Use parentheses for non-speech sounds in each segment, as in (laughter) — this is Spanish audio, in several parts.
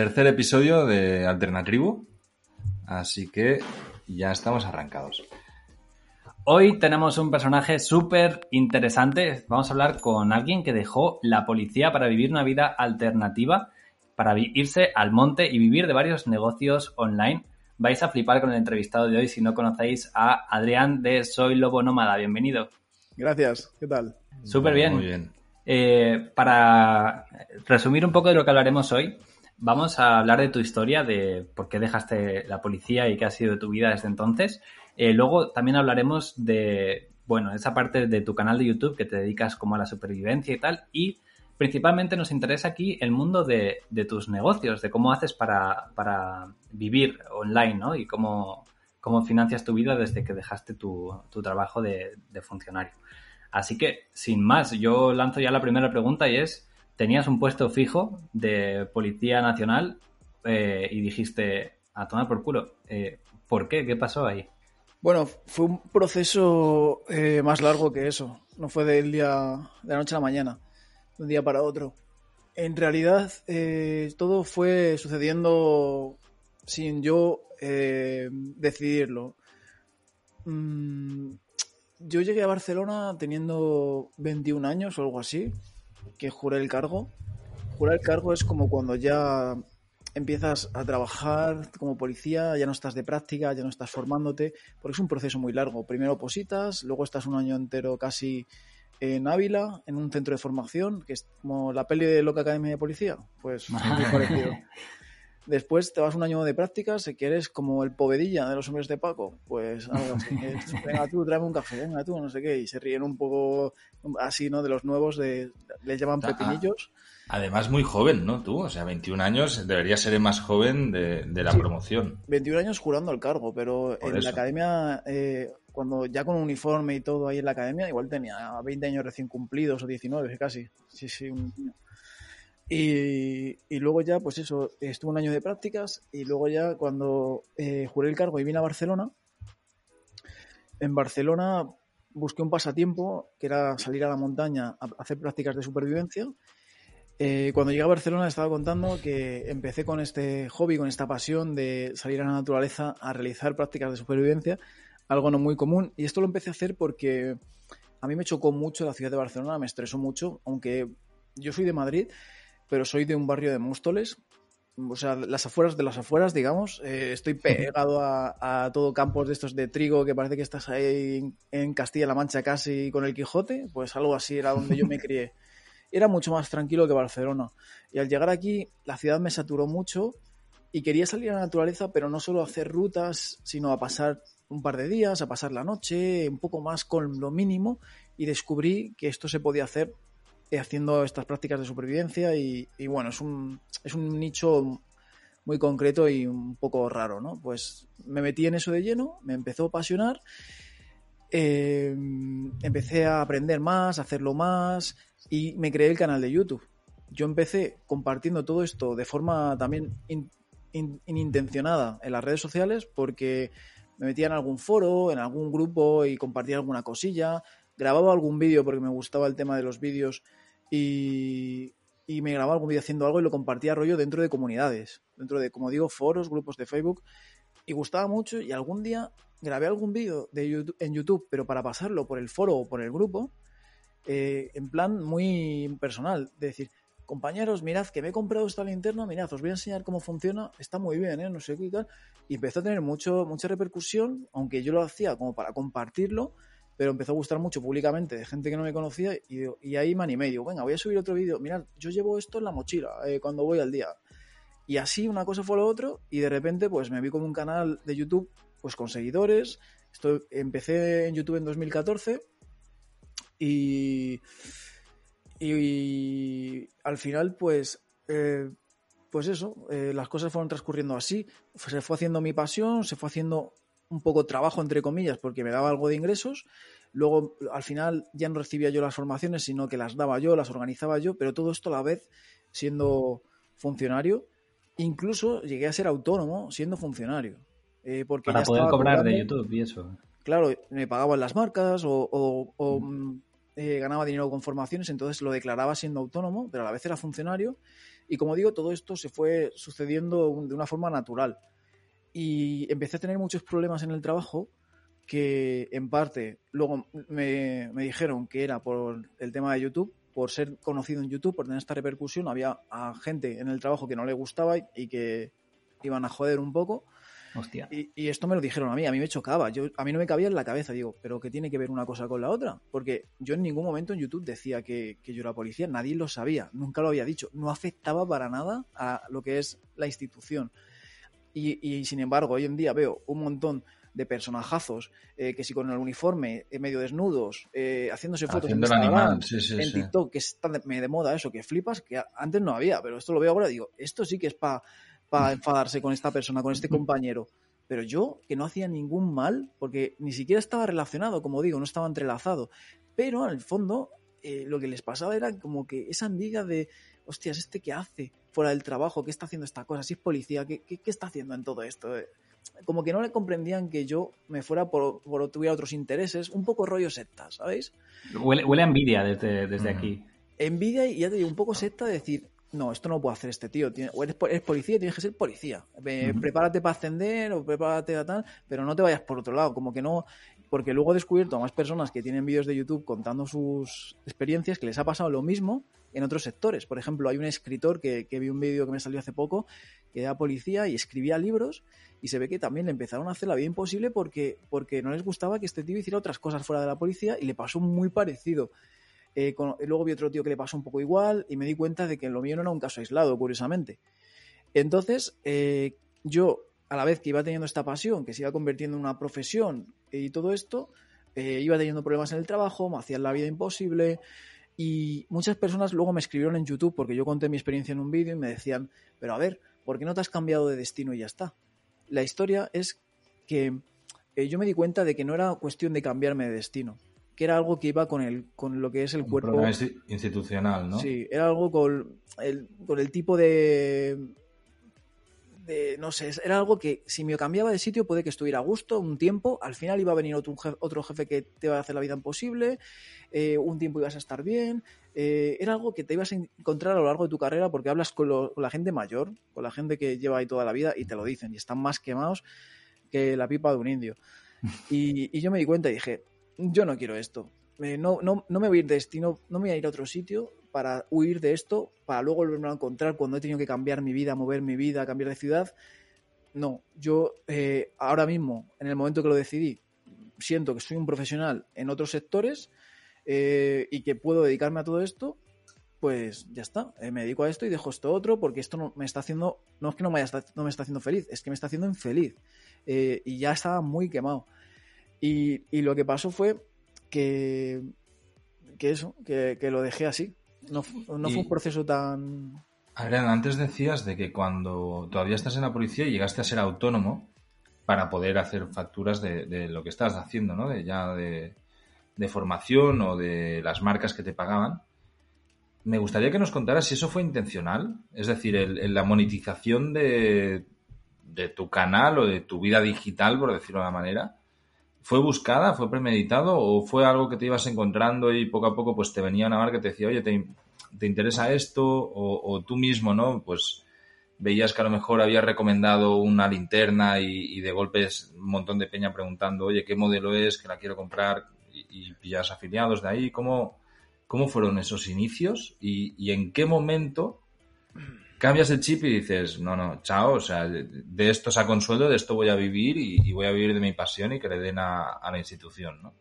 tercer episodio de Alternatribu, así que ya estamos arrancados. Hoy tenemos un personaje súper interesante. Vamos a hablar con alguien que dejó la policía para vivir una vida alternativa, para irse al monte y vivir de varios negocios online. Vais a flipar con el entrevistado de hoy si no conocéis a Adrián de Soy Lobo Nómada. Bienvenido. Gracias, ¿qué tal? Súper bien. Muy bien. Eh, para resumir un poco de lo que hablaremos hoy, vamos a hablar de tu historia, de por qué dejaste la policía y qué ha sido tu vida desde entonces. Eh, luego también hablaremos de, bueno, esa parte de tu canal de YouTube que te dedicas como a la supervivencia y tal. Y principalmente nos interesa aquí el mundo de, tus negocios, de cómo haces para, vivir online, ¿no? Y cómo, cómo financias tu vida desde que dejaste tu, trabajo de, de funcionario. Así que, sin más, yo lanzo ya la primera pregunta y es, tenías un puesto fijo de Policía Nacional eh, y dijiste, a tomar por culo. Eh, ¿Por qué? ¿Qué pasó ahí? Bueno, fue un proceso eh, más largo que eso. No fue del día, de la noche a la mañana, de un día para otro. En realidad, todo fue sucediendo sin yo decidirlo. Mm, yo llegué a Barcelona teniendo 21 años o algo así, que juré el cargo. Jurar el cargo es como cuando ya empiezas a trabajar como policía, ya no estás de práctica, ya no estás formándote, porque es un proceso muy largo. Primero positas, luego estás un año entero casi en Ávila, en un centro de formación, que es como la peli de Loca Academia de Policía, pues (laughs) muy parecido. Después te vas un año de prácticas, si quieres como el povedilla de los hombres de Paco, pues algo así. venga tú, tráeme un café, venga tú, no sé qué, y se ríen un poco así, ¿no? De los nuevos, de, les llaman pepinillos. Además, muy joven, ¿no? Tú, o sea, 21 años, debería ser el más joven de, la promoción. 21 años jurando el cargo, pero en la academia, eh, cuando ya con uniforme y todo ahí en la academia, igual tenía 20 años recién cumplidos o 19 casi. Sí, sí, un y, luego ya, pues eso, estuve un año de prácticas y luego ya cuando eh, juré el cargo y vine a Barcelona, en Barcelona busqué un pasatiempo que era salir a la montaña a hacer prácticas de supervivencia. Eh, cuando llegué a Barcelona estaba contando que empecé con este hobby, con esta pasión de salir a la naturaleza a realizar prácticas de supervivencia, algo no muy común. Y esto lo empecé a hacer porque a mí me chocó mucho la ciudad de Barcelona, me estresó mucho, aunque yo soy de Madrid pero soy de un barrio de Móstoles, o sea, las afueras de las afueras, digamos. Eh, estoy pegado a, todo campos de estos de trigo que parece que estás ahí en, Castilla-La Mancha casi con el Quijote, pues algo así era donde yo me (laughs) crié. Era mucho más tranquilo que Barcelona. Y al llegar aquí, la ciudad me saturó mucho y quería salir a la naturaleza, pero no solo a hacer rutas, sino a pasar un par de días, a pasar la noche, un poco más con lo mínimo, y descubrí que esto se podía hacer haciendo estas prácticas de supervivencia y, bueno, es un, es un nicho muy concreto y un poco raro, ¿no? Pues me metí en eso de lleno, me empezó a apasionar, eh, empecé a aprender más, a hacerlo más y me creé el canal de YouTube. Yo empecé compartiendo todo esto de forma también inintencionada en las redes sociales porque me metía en algún foro, en algún grupo y compartía alguna cosilla, grababa algún vídeo porque me gustaba el tema de los vídeos y, me grababa algún vídeo haciendo algo y lo compartía rollo dentro de comunidades, dentro de, como digo, foros, grupos de Facebook. Y gustaba mucho y algún día grabé algún vídeo de en YouTube, pero para pasarlo por el foro o por el grupo, eh, en plan muy personal, de decir, compañeros, mirad que me he comprado esta linterna, mirad, os voy a enseñar cómo funciona, está muy bien, ¿eh? no sé qué tal. Y empezó a tener mucho, mucha repercusión, aunque yo lo hacía como para compartirlo, pero empezó a gustar mucho públicamente de gente que no me conocía y, ahí me animé y digo, venga, voy a subir otro vídeo, mirad, yo llevo esto en la mochila eh, cuando voy al día. Y así una cosa fue lo otro y de repente pues me vi con un canal de YouTube pues con seguidores. Esto, empecé en YouTube en 2014 y, y, al final pues... Eh, pues eso, eh, las cosas fueron transcurriendo así, se fue haciendo mi pasión, se fue haciendo un poco trabajo, entre comillas, porque me daba algo de ingresos. Luego, al final, ya no recibía yo las formaciones, sino que las daba yo, las organizaba yo, pero todo esto a la vez siendo funcionario. Incluso llegué a ser autónomo siendo funcionario. Eh, porque Para poder cobrar de YouTube y eso. Claro, me pagaban las marcas o, mm. Mm, eh, ganaba dinero con formaciones, entonces lo declaraba siendo autónomo, pero a la vez era funcionario Y como digo, todo esto se fue sucediendo de una forma natural. Y empecé a tener muchos problemas en el trabajo que en parte luego me, me dijeron que era por el tema de YouTube, por ser conocido en YouTube, por tener esta repercusión, había a gente en el trabajo que no le gustaba y que iban a joder un poco. Hostia. Y, esto me lo dijeron a mí, a mí me chocaba, yo, a mí no me cabía en la cabeza, digo, pero ¿qué tiene que ver una cosa con la otra? Porque yo en ningún momento en YouTube decía que, yo era policía, nadie lo sabía, nunca lo había dicho, no afectaba para nada a lo que es la institución. Y, sin embargo, hoy en día veo un montón de personajazos eh, que si con el uniforme eh, medio desnudos, eh, haciéndose fotos en, animal. Sí, sí, en TikTok, que está de, de, moda eso, que flipas, que antes no había, pero esto lo veo ahora y digo, esto sí que es para para enfadarse con esta persona, con este compañero. Pero yo, que no hacía ningún mal, porque ni siquiera estaba relacionado, como digo, no estaba entrelazado. Pero en el fondo, eh, lo que les pasaba era como que esa envidia de, hostias, ¿este qué hace fuera del trabajo? ¿Qué está haciendo esta cosa? Si es policía, ¿qué, qué, está haciendo en todo esto? Como que no le comprendían que yo me fuera por, por tuviera otros intereses, un poco rollo secta, ¿sabéis? Huele, huele a envidia desde, desde aquí. Envidia y ya te digo, un poco secta de decir, no, esto no puede hacer este tío. O eres, policía, tienes que ser policía. Prepárate para ascender o prepárate a tal, pero no te vayas por otro lado. Como que no. Porque luego he descubierto a más personas que tienen vídeos de YouTube contando sus experiencias que les ha pasado lo mismo en otros sectores. Por ejemplo, hay un escritor que, vi un vídeo que me salió hace poco que era policía y escribía libros y se ve que también le empezaron a hacer la vida imposible porque, porque no les gustaba que este tío hiciera otras cosas fuera de la policía y le pasó muy parecido. Eh, luego vi otro tío que le pasó un poco igual y me di cuenta de que lo mío no era un caso aislado, curiosamente. Entonces, eh, yo, a la vez que iba teniendo esta pasión, que se iba convirtiendo en una profesión y todo esto, eh, iba teniendo problemas en el trabajo, me hacían la vida imposible. Y muchas personas luego me escribieron en YouTube porque yo conté mi experiencia en un vídeo y me decían, pero a ver, ¿por qué no te has cambiado de destino y ya está? La historia es que yo me di cuenta de que no era cuestión de cambiarme de destino, que era algo que iba con, el, con lo que es el Un cuerpo. institucional, ¿no? Sí, era algo con el, con el tipo de, de, no sé, era algo que si me cambiaba de sitio puede que estuviera a gusto un tiempo, al final iba a venir otro jefe, otro jefe que te iba a hacer la vida imposible, eh, un tiempo ibas a estar bien, eh, era algo que te ibas a encontrar a lo largo de tu carrera porque hablas con, la gente mayor, con la gente que lleva ahí toda la vida y te lo dicen y están más quemados que la pipa de un indio. (laughs) Y, y yo me di cuenta y dije, yo no quiero esto. no, no, no, me voy a ir de destino, no me voy a ir a otro sitio para huir de esto, para luego volverme a encontrar cuando he tenido que cambiar mi vida, mover mi vida, cambiar de ciudad. No, yo eh, ahora mismo, en el momento que lo decidí, siento que soy un profesional en otros sectores eh, y que puedo dedicarme a todo esto, pues ya está, eh, me dedico a esto y dejo esto otro porque esto no me está haciendo, no es que no me, no me está haciendo feliz, es que me está haciendo infeliz y ya estaba muy quemado. Y, lo que pasó fue que eso, que, lo dejé así. No, no fue un proceso tan... Adrián, antes decías de que cuando todavía estás en la policía y llegaste a ser autónomo para poder hacer facturas de, lo que estás haciendo, ¿no? De ya de, formación o de las marcas que te pagaban. Me gustaría que nos contaras si eso fue intencional, es decir, el, la monetización de, de tu canal o de tu vida digital, por decirlo de una manera, ¿Fue buscada, fue premeditado o fue algo que te ibas encontrando y poco a poco pues te venía una marca que te decía, oye, ¿te, te interesa esto? O, tú mismo, ¿no? Pues veías que a lo mejor había recomendado una linterna y, de golpes un montón de peña preguntando, oye, ¿qué modelo es? Que la quiero comprar y, y pillas afiliados de ahí. ¿Cómo, ¿Cómo fueron esos inicios y, y en qué momento cambias el chip y dices, no, no, chao, o sea, de esto saco un sueldo, de esto voy a vivir y, voy a vivir de mi pasión y que le den a, la institución, ¿no?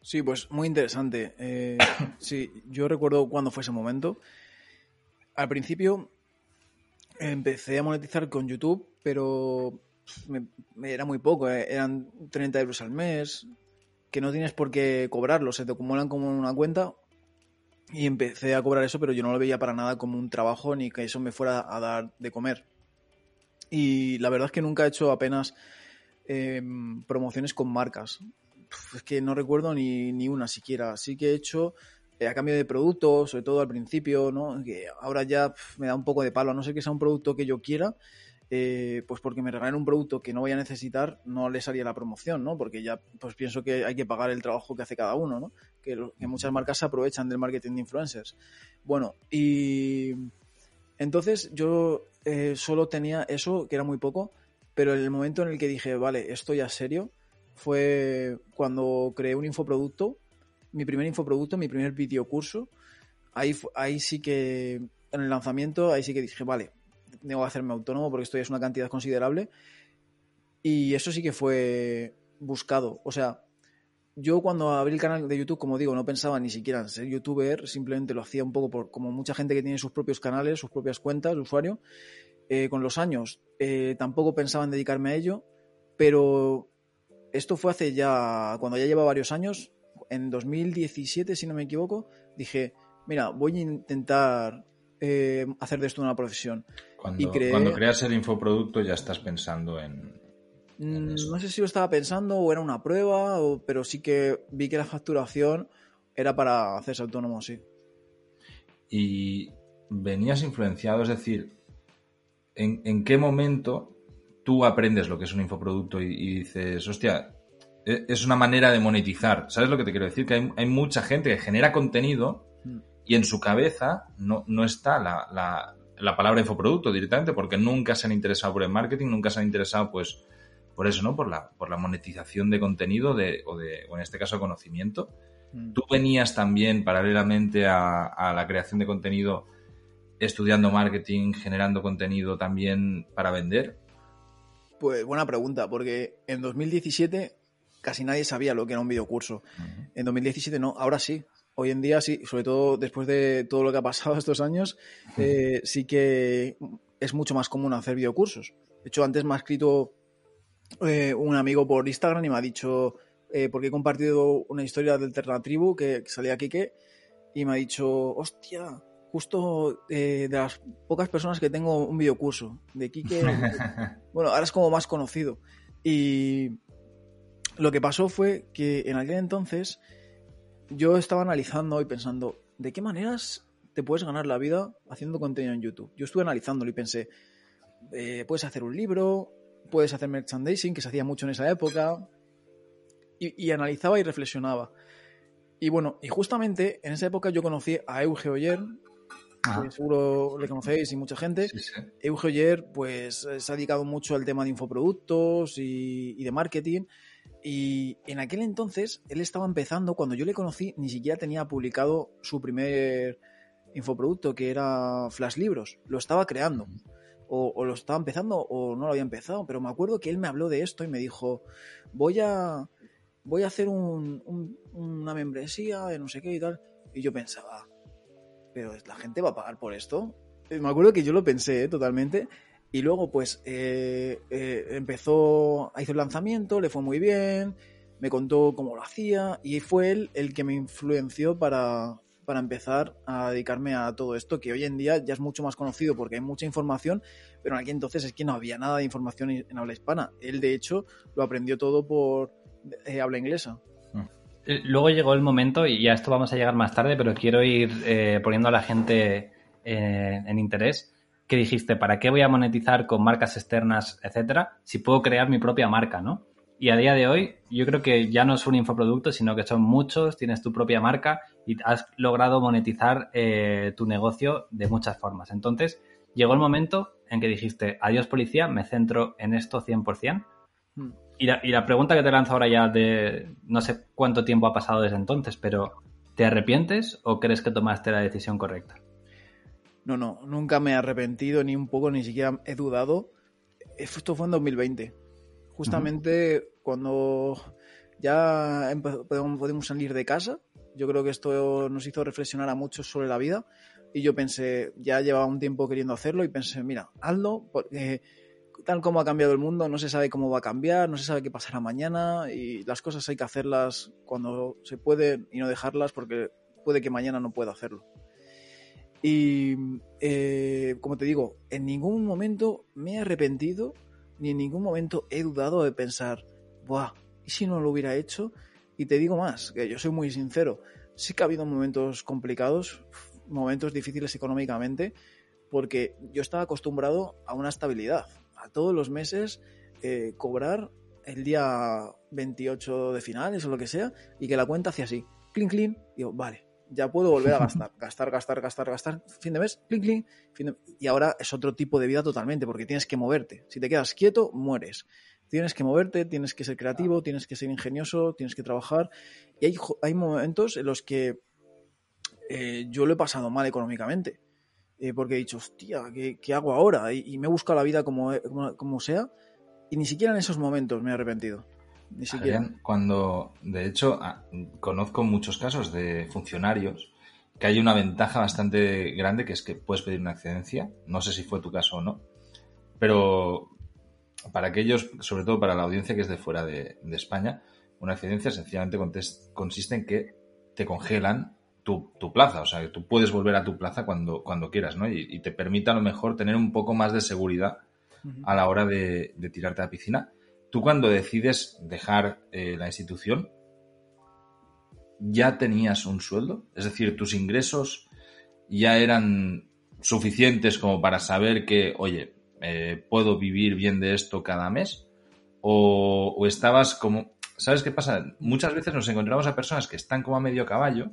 Sí, pues muy interesante. Eh, (coughs) sí, yo recuerdo cuando fue ese momento. Al principio empecé a monetizar con YouTube, pero me, era muy poco, eh, eran 30 euros al mes, que no tienes por qué cobrarlo, se te acumulan como en una cuenta y empecé a cobrar eso, pero yo no lo veía para nada como un trabajo ni que eso me fuera a dar de comer. Y la verdad es que nunca he hecho apenas em, promociones con marcas. es que no recuerdo ni, ni, una siquiera. Sí que he hecho eh, a cambio de productos, sobre todo al principio, ¿no? Que ahora ya me da un poco de palo, a no ser que sea un producto que yo quiera, eh, pues porque me regalen un producto que no voy a necesitar, no les haría la promoción, ¿no? Porque ya pues pienso que hay que pagar el trabajo que hace cada uno, ¿no? Que, muchas marcas se aprovechan del marketing de influencers. Bueno, y, Entonces yo eh, solo tenía eso, que era muy poco, pero en el momento en el que dije, vale, esto ya es serio, fue cuando creé un infoproducto, mi primer infoproducto, mi primer videocurso. Ahí, ahí sí que, en el lanzamiento, ahí sí que dije, vale, tengo que hacerme autónomo porque esto ya es una cantidad considerable. Y eso sí que fue buscado. O sea, yo cuando abrí el canal de YouTube, como digo, no pensaba ni siquiera en ser youtuber, simplemente lo hacía un poco por como mucha gente que tiene sus propios canales, sus propias cuentas de usuario. Eh, con los años eh, tampoco pensaba en dedicarme a ello, pero esto fue hace ya, cuando ya lleva varios años, en 2017, si no me equivoco, dije, mira, voy a intentar eh, hacer de esto una profesión. Cuando, cuando creas el infoproducto ya estás pensando en, Mm, no sé si lo estaba pensando o era una prueba, pero sí que vi que la facturación era para hacerse autónomo, sí. Y venías influenciado, es decir, ¿en, qué momento tú aprendes lo que es un infoproducto y, dices, hostia, e, es una manera de monetizar? ¿Sabes lo que te quiero decir? Que hay, mucha gente que genera contenido mm. Y en su cabeza no, no está la, la, la palabra infoproducto directamente porque nunca se han interesado por el marketing, nunca se han interesado pues por eso, ¿no? Por la, por la monetización de contenido de, o, de, o en este caso conocimiento. Mm. ¿Tú venías también paralelamente a, la creación de contenido estudiando marketing, generando contenido también para vender? Pues buena pregunta, porque en 2017 casi nadie sabía lo que era un videocurso. En 2017 no, ahora sí. Hoy en día sí, sobre todo después de todo lo que ha pasado (laughs) estos años, eh, sí que es mucho más común hacer videocursos. De hecho, antes me ha escrito eh, un amigo por Instagram y me ha dicho, eh, porque he compartido una historia del Ternatribu que, que salía Kike y me ha dicho, hostia, justo de las pocas personas que tengo un videocurso de Kike, (laughs) bueno, ahora es como más conocido. Y lo que pasó fue que en aquel entonces yo estaba analizando y pensando, ¿de qué maneras te puedes ganar la vida haciendo contenido en YouTube? Yo estuve analizándolo y pensé, puedes hacer un libro, puedes hacer merchandising, que se hacía mucho en esa época, y, analizaba y reflexionaba. Y bueno, y justamente en esa época yo conocí a Euge Oyer, que seguro le conocéis y mucha gente. Euge Oyer, pues se ha dedicado mucho al tema de infoproductos y, y de marketing. Y en aquel entonces él estaba empezando, cuando yo le conocí, ni siquiera tenía publicado su primer infoproducto, que era Flash Libros. Lo estaba creando o, lo estaba empezando o no lo había empezado, pero me acuerdo que él me habló de esto y me dijo, voy a, voy a hacer una membresía de no sé qué y tal. Y yo pensaba, pero la gente va a pagar por esto. me acuerdo que yo lo pensé ¿eh? totalmente. Y luego, pues, eh, eh, empezó, hizo el lanzamiento, le fue muy bien, me contó cómo lo hacía y fue él el que me influenció para, para empezar a dedicarme a todo esto, que hoy en día ya es mucho más conocido porque hay mucha información, pero en aquel entonces es que no había nada de información en habla hispana. Él, de hecho, lo aprendió todo por eh, habla inglesa. Eh, luego llegó el momento, y a esto vamos a llegar más tarde, pero quiero ir eh, poniendo a la gente en interés, que dijiste, ¿para qué voy a monetizar con marcas externas, etcétera, si puedo crear mi propia marca, ¿no? Y a día de hoy, yo creo que ya no es un infoproducto, sino que son muchos, tienes tu propia marca y has logrado monetizar eh, tu negocio de muchas formas. Entonces, llegó el momento en que dijiste, adiós policía, me centro en esto 100%. Hmm. Y la, y la pregunta que te lanzo ahora ya de, no sé cuánto tiempo ha pasado desde entonces, pero ¿te arrepientes o crees que tomaste la decisión correcta? No, no, nunca me he arrepentido ni un poco, ni siquiera he dudado. Esto fue en 2020. Justamente cuando ya podemos salir de casa, yo creo que esto nos hizo reflexionar a muchos sobre la vida y yo pensé, ya llevaba un tiempo queriendo hacerlo y pensé, mira, hazlo, porque tal como ha cambiado el mundo, no se sabe cómo va a cambiar, no se sabe qué pasará mañana y las cosas hay que hacerlas cuando se puede y no dejarlas porque puede que mañana no pueda hacerlo. Y eh, como te digo, en ningún momento me he arrepentido ni en ningún momento he dudado de pensar, Buah, ¿y si no lo hubiera hecho? Y te digo más, que yo soy muy sincero, sí que ha habido momentos complicados, momentos difíciles económicamente, porque yo estaba acostumbrado a una estabilidad, a todos los meses eh, cobrar el día 28 de finales o lo que sea, y que la cuenta hacía así, clean, clean, digo, vale, ya puedo volver a gastar, (laughs) gastar, gastar, gastar, gastar, fin de mes, clink, clink, y ahora es otro tipo de vida totalmente, porque tienes que moverte. Si te quedas quieto, mueres. Tienes que moverte, tienes que ser creativo, tienes que ser ingenioso, tienes que trabajar. Y hay, hay momentos en los que eh, yo lo he pasado mal económicamente. Eh, porque he dicho, hostia, ¿qué, hago ahora? Y, me he buscado la vida como, como, sea. Y ni siquiera en esos momentos me he arrepentido. Ni siquiera. cuando, de hecho, conozco muchos casos de funcionarios que hay una ventaja bastante grande que es que puedes pedir una excedencia. No sé si fue tu caso o no. Pero para aquellos, sobre todo para la audiencia que es de fuera de, España, una excedencia sencillamente consiste en que te congelan tu, plaza, o sea, que tú puedes volver a tu plaza cuando, cuando quieras, ¿no? Y, te permite a lo mejor tener un poco más de seguridad a la hora de, tirarte a la piscina. Tú cuando decides dejar eh, la institución, ¿ya tenías un sueldo? Es decir, tus ingresos ya eran suficientes como para saber que, oye, eh, ¿puedo vivir bien de esto cada mes? O, estabas como... ¿Sabes qué pasa? Muchas veces nos encontramos a personas que están como a medio caballo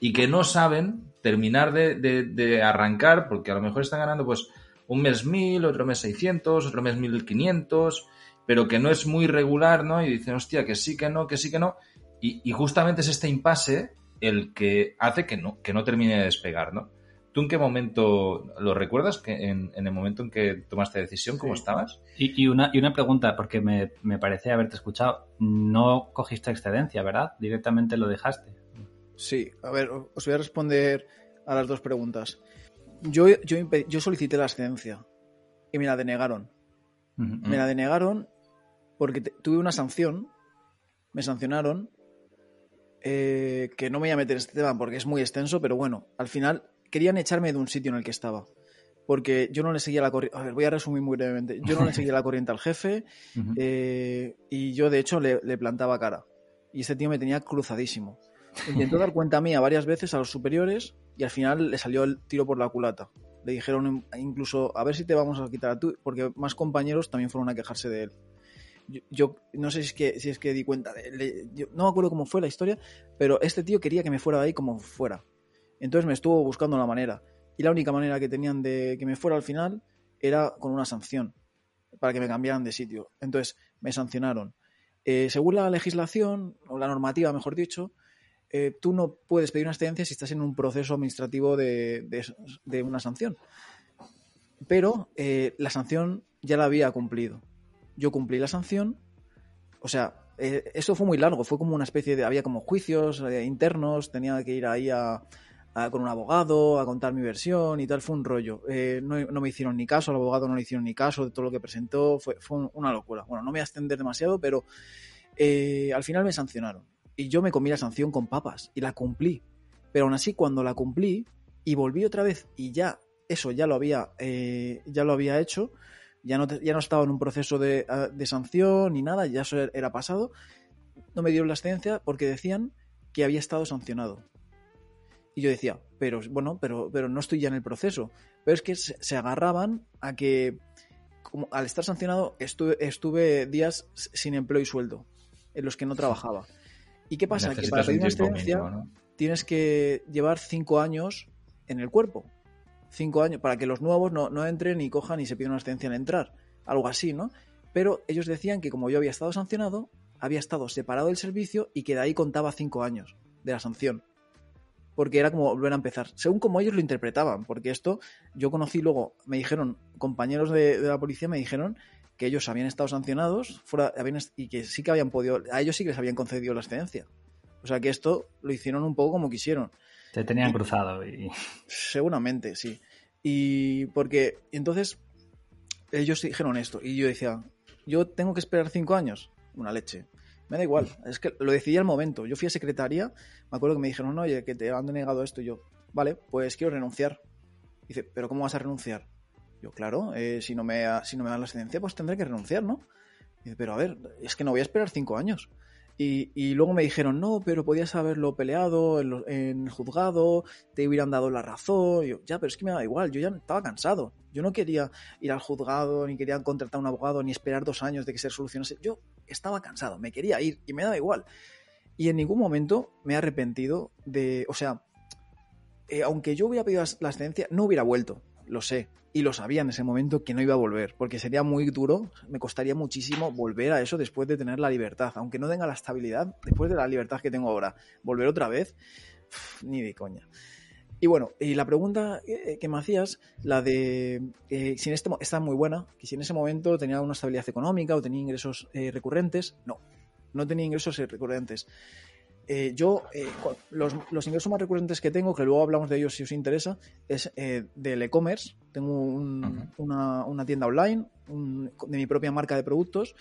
y que no saben terminar de, arrancar porque a lo mejor están ganando pues un mes mil, otro mes seiscientos, otro mes mil quinientos, pero que no es muy regular, ¿no? Y dicen, hostia, que sí, que no, que sí, que no. Y, y justamente es este impasse el que hace que no, que no termine de despegar, ¿no? ¿Tú en qué momento lo recuerdas? Que en, el momento en que tomaste decisión, ¿cómo estabas? Y, una, y una pregunta, porque me, me parece haberte escuchado. No cogiste excedencia, ¿verdad? Directamente lo dejaste. Sí, a ver, os voy a responder a las dos preguntas. Yo, yo, yo solicité la excedencia y me la denegaron. Me la denegaron porque tuve una sanción, me sancionaron, eh, que no me voy a meter este tema porque es muy extenso, pero bueno, al final querían echarme de un sitio en el que estaba. Porque yo no le seguía la corriente. A ver, voy a resumir muy brevemente. Yo no le seguía la corriente al jefe (laughs) eh, y yo, de hecho, le, plantaba cara. Y este tío me tenía cruzadísimo. Intentó dar cuenta mía varias veces a los superiores y al final le salió el tiro por la culata. Le dijeron incluso, a ver si te vamos a quitar a tú, porque más compañeros también fueron a quejarse de él. Yo, no sé si es que, si es que di cuenta de no me acuerdo cómo fue la historia, pero este tío quería que me fuera de ahí como fuera. Entonces me estuvo buscando la manera. Y la única manera que tenían de que me fuera al final era con una sanción, para que me cambiaran de sitio. Entonces me sancionaron. Eh, según la legislación, o la normativa, mejor dicho, eh, tú no puedes pedir una excedencia si estás en un proceso administrativo de, una sanción. Pero eh, la sanción ya la había cumplido. Yo cumplí la sanción, o sea, esto fue muy largo, fue como una especie de, había como juicios internos, tenía que ir ahí a, con un abogado, a contar mi versión y tal, fue un rollo. Eh, no, me hicieron ni caso, al abogado no le hicieron ni caso de todo lo que presentó, fue, una locura. Bueno, no me voy a extender demasiado, pero eh, al final me sancionaron. Y yo me comí la sanción con papas y la cumplí. Pero aún así, cuando la cumplí y volví otra vez y ya eso ya lo había, eh, ya lo había hecho, ya no, ya no estaba en un proceso de, de sanción ni nada, ya eso era pasado, no me dieron la excedencia porque decían que había estado sancionado. Y yo decía, pero bueno, pero, pero no estoy ya en el proceso. Pero es que se, agarraban a que, como al estar sancionado, estuve, estuve días sin empleo y sueldo, en los que no trabajaba. ¿Y qué pasa? que para pedir una excedencia tienes que llevar cinco años en el cuerpo. Cinco años, para que los nuevos no, no entren y cojan y se pidan una excedencia en entrar. Algo así, ¿no? Pero ellos decían que como yo había estado sancionado, había estado separado del servicio y que de ahí contaba cinco años de la sanción porque era como volver a empezar, según como ellos lo interpretaban, porque esto yo conocí luego, me dijeron, compañeros de, la policía me dijeron que ellos habían estado sancionados fuera, y que sí que habían podido, a ellos sí que les habían concedido la excedencia. O sea que esto lo hicieron un poco como quisieron. Te tenían cruzado y... Seguramente, sí. Y porque entonces ellos dijeron esto y yo decía, yo tengo que esperar cinco años, una leche. Me da igual, es que lo decidí al momento. Yo fui a secretaria, me acuerdo que me dijeron, oye, que te han denegado esto. Y yo, vale, pues quiero renunciar. Dice, ¿pero cómo vas a renunciar? Yo, claro, eh, si, no me, si no me dan la excedencia, pues tendré que renunciar, ¿no? Dice, pero a ver, es que no voy a esperar cinco años. Y, luego me dijeron, no, pero podías haberlo peleado en, el juzgado, te hubieran dado la razón. yo, ya, pero es que me da igual, yo ya estaba cansado. Yo no quería ir al juzgado, ni quería contratar a un abogado, ni esperar dos años de que se solucionase. Yo estaba cansado, me quería ir y me da igual. Y en ningún momento me he arrepentido de, o sea, eh, aunque yo hubiera pedido la excedencia, no hubiera vuelto, lo sé. Y lo sabía en ese momento que no iba a volver, porque sería muy duro, me costaría muchísimo volver a eso después de tener la libertad, aunque no tenga la estabilidad, después de la libertad que tengo ahora, volver otra vez, ni de coña. Y bueno, y la pregunta eh, que me hacías, la de eh, si en este está muy buena, que si en ese momento tenía una estabilidad económica o tenía ingresos eh, recurrentes, no, no tenía ingresos recurrentes. Yo, los, ingresos más recurrentes que tengo, que luego hablamos de ellos si os interesa, es del e-commerce. Tengo una, tienda online de mi propia marca de productos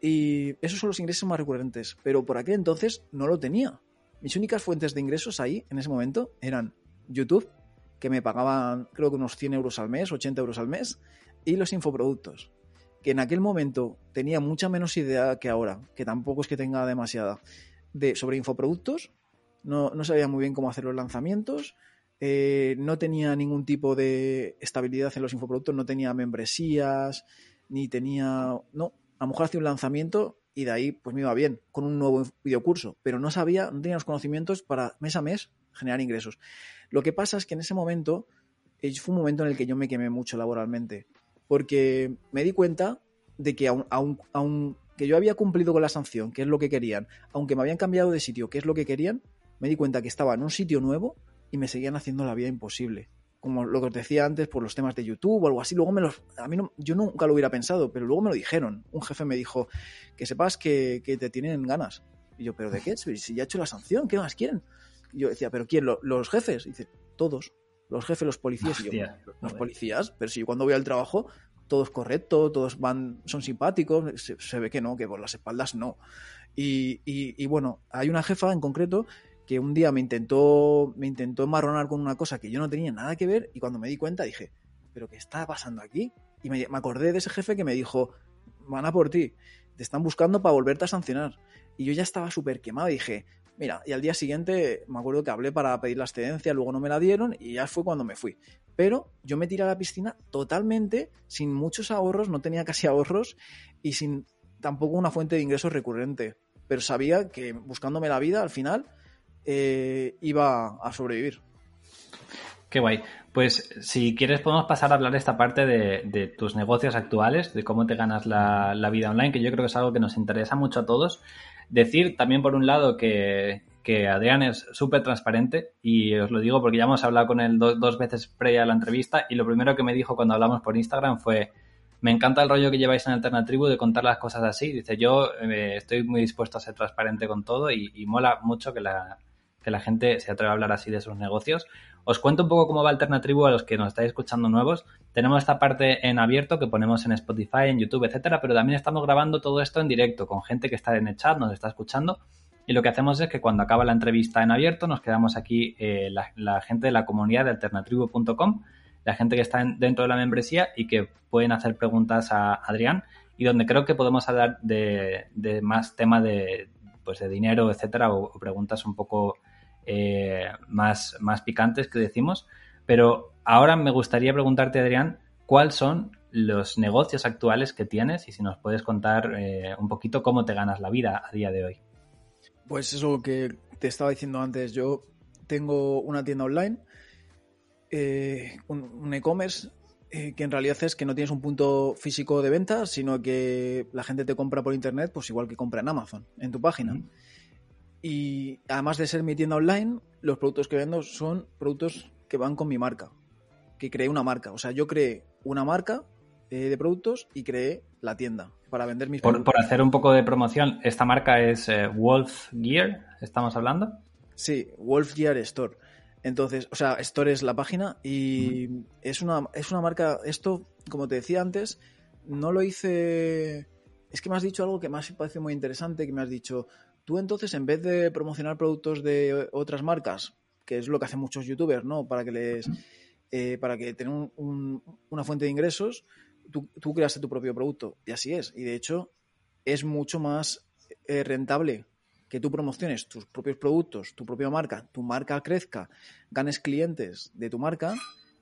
y esos son los ingresos más recurrentes. Pero por aquel entonces no lo tenía. Mis únicas fuentes de ingresos ahí, en ese momento, eran YouTube, que me pagaban creo que unos 100 euros al mes, 80 euros al mes, y los infoproductos, que en aquel momento tenía mucha menos idea que ahora, que tampoco es que tenga demasiada, de, sobre infoproductos, no, no sabía muy bien cómo hacer los lanzamientos, eh, no tenía ningún tipo de estabilidad en los infoproductos, no tenía membresías, ni tenía... No, a lo mejor hacía un lanzamiento y de ahí pues me iba bien con un nuevo videocurso, pero no sabía, no tenía los conocimientos para mes a mes generar ingresos. Lo que pasa es que en ese momento eh, fue un momento en el que yo me quemé mucho laboralmente, porque me di cuenta de que aun, que yo había cumplido con la sanción, que es lo que querían, aunque me habían cambiado de sitio, que es lo que querían, me di cuenta que estaba en un sitio nuevo y me seguían haciendo la vida imposible. Como lo que os decía antes por los temas de YouTube o algo así. Luego me los. A mí no, yo nunca lo hubiera pensado, pero luego me lo dijeron. Un jefe me dijo que sepas que, que te tienen ganas. Y yo, ¿pero de qué? Si ya he hecho la sanción, ¿qué más quieren? yo decía, ¿pero quién? ¿Los jefes? dice, todos. Los jefes, los policías. y yo, los policías, pero si cuando voy al trabajo todo es correcto, todos van, son simpáticos, se, ve que no, que por las espaldas no. Y, bueno, hay una jefa en concreto que un día me intentó, me intentó enmarronar con una cosa que yo no tenía nada que ver y cuando me di cuenta dije, ¿pero qué está pasando aquí? Y me, me acordé de ese jefe que me dijo, van a por ti, te están buscando para volverte a sancionar. Y yo ya estaba súper quemado y dije, Mira, y al día siguiente me acuerdo que hablé para pedir la excedencia, luego no me la dieron y ya fue cuando me fui. Pero yo me tiré a la piscina totalmente sin muchos ahorros, no tenía casi ahorros y sin tampoco una fuente de ingresos recurrente. Pero sabía que buscándome la vida al final eh, iba a sobrevivir. Qué guay. Pues si quieres podemos pasar a hablar esta parte de, tus negocios actuales, de cómo te ganas la, la, vida online, que yo creo que es algo que nos interesa mucho a todos. Decir también, por un lado, que, Adrián es súper transparente y os lo digo porque ya hemos hablado con él dos veces previa a la entrevista y lo primero que me dijo cuando hablamos por Instagram fue me encanta el rollo que lleváis en Alternatribu de contar las cosas así. Dice, yo eh, estoy muy dispuesto a ser transparente con todo y, mola mucho que la, que la gente se atreva a hablar así de sus negocios. Os cuento un poco cómo va Alternatribu a los que nos estáis escuchando nuevos. Tenemos esta parte en abierto que ponemos en Spotify, en YouTube, etcétera, pero también estamos grabando todo esto en directo con gente que está en el chat, nos está escuchando. Y lo que hacemos es que cuando acaba la entrevista en abierto, nos quedamos aquí eh, la, gente de la comunidad de alternatribu.com, la gente que está dentro de la membresía y que pueden hacer preguntas a Adrián y donde creo que podemos hablar de, más tema de, pues de dinero, etcétera, o preguntas un poco eh, más, más picantes que decimos. Pero ahora me gustaría preguntarte, Adrián, ¿cuáles son los negocios actuales que tienes y si nos puedes contar eh, un poquito cómo te ganas la vida a día de hoy? Pues eso que te estaba diciendo antes, yo tengo una tienda online, eh, un e-commerce que en realidad es que no tienes un punto físico de venta, sino que la gente te compra por internet, pues igual que compra en Amazon, en tu página. Y además de ser mi tienda online, los productos que vendo son productos que van con mi marca, que creé una marca. O sea, yo creé una marca eh, de productos y creé la tienda para vender mis por, productos. Por hacer un poco de promoción, esta marca es eh, Wolf Gear, ¿estamos hablando? Sí, Wolf Gear Store. Entonces, o sea, Store es la página y es, una, es una marca, esto, como te decía antes, no lo hice... Es que me has dicho algo que me ha parecido muy interesante, que me has dicho, Tú entonces, en vez de promocionar productos de otras marcas, que es lo que hacen muchos youtubers, ¿no? Para que les. Eh, para que tengan una fuente de ingresos, tú, tú, creaste tu propio producto. Y así es. Y de hecho, es mucho más eh, rentable que tú promociones tus propios productos, tu propia marca, tu marca crezca, ganes clientes de tu marca,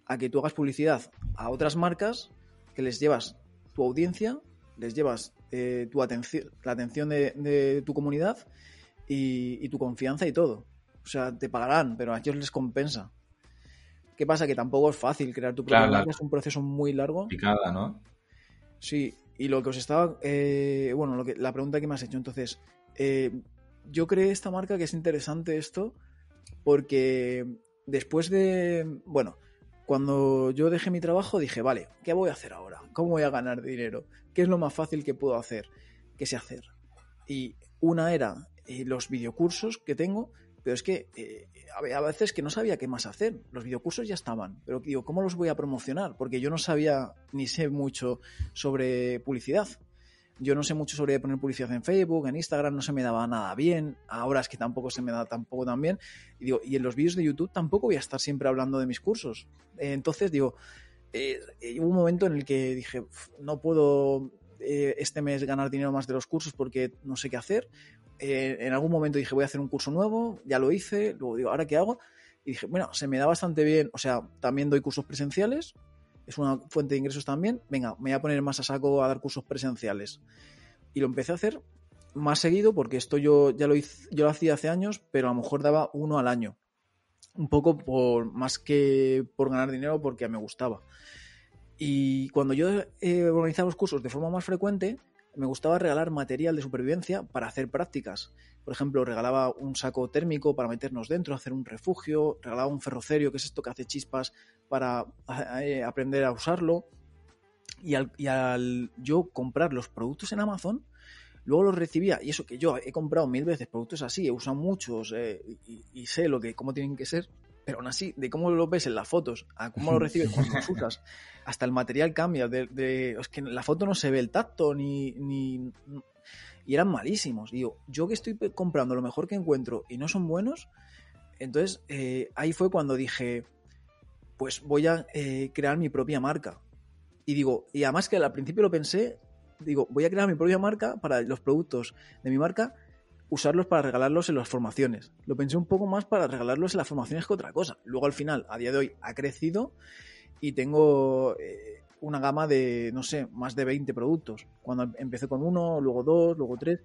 a que tú hagas publicidad a otras marcas que les llevas tu audiencia, les llevas eh, tu atención, la atención de, tu comunidad y, tu confianza y todo. O sea, te pagarán, pero a ellos les compensa. ¿Qué pasa? Que tampoco es fácil crear tu propia marca, es un proceso muy largo. Picada, ¿no? Sí, y lo que os estaba. Eh, bueno, lo que, la pregunta que me has hecho, entonces. Eh, yo creé esta marca que es interesante esto, porque después de. Bueno, cuando yo dejé mi trabajo dije, vale, ¿qué voy a hacer ahora? ¿Cómo voy a ganar dinero? ¿Qué es lo más fácil que puedo hacer? ¿Qué sé hacer? Y una era eh, los videocursos que tengo, pero es que eh, a veces que no sabía qué más hacer. Los videocursos ya estaban, pero digo, ¿cómo los voy a promocionar? Porque yo no sabía ni sé mucho sobre publicidad. Yo no sé mucho sobre poner publicidad en Facebook, en Instagram, no se me daba nada bien. Ahora es que tampoco se me da tampoco tan bien. Y en los vídeos de YouTube tampoco voy a estar siempre hablando de mis cursos. entonces digo, eh, hubo un momento en el que dije, no puedo este mes ganar dinero más de los cursos porque no sé qué hacer. Eh, en algún momento dije, voy a hacer un curso nuevo, ya lo hice, luego digo, ¿ahora qué hago? Y dije, bueno, se me da bastante bien, o sea, también doy cursos presenciales, es una fuente de ingresos también, venga, me voy a poner más a saco a dar cursos presenciales. Y lo empecé a hacer más seguido porque esto yo ya lo hice, yo hacía hace años, pero a lo mejor daba uno al año. Un poco por más que por ganar dinero porque me gustaba. Y cuando yo eh, organizaba los cursos de forma más frecuente, me gustaba regalar material de supervivencia para hacer prácticas. Por ejemplo, regalaba un saco térmico para meternos dentro, hacer un refugio, regalaba un ferrocerio, que es esto que hace chispas, para eh, aprender a usarlo. Y al, yo comprar los productos en Amazon, luego los recibía, y eso que yo he comprado mil veces productos así, he usado muchos eh, y, sé lo que, cómo tienen que ser, pero aún así, de cómo lo ves en las fotos, a cómo lo (laughs) recibes cuando los usas, hasta el material cambia. De, es que en la foto no se ve el tacto ni, ni y eran malísimos. Digo, yo que estoy comprando lo mejor que encuentro y no son buenos, entonces eh, ahí fue cuando dije, pues voy a eh, crear mi propia marca. Y digo, y además que al principio lo pensé, digo, voy a crear mi propia marca para los productos de mi marca usarlos para regalarlos en las formaciones. Lo pensé un poco más para regalarlos en las formaciones que otra cosa. Luego al final, a día de hoy, ha crecido y tengo eh, una gama de, no sé, más de 20 productos. Cuando empecé con uno, luego dos, luego tres.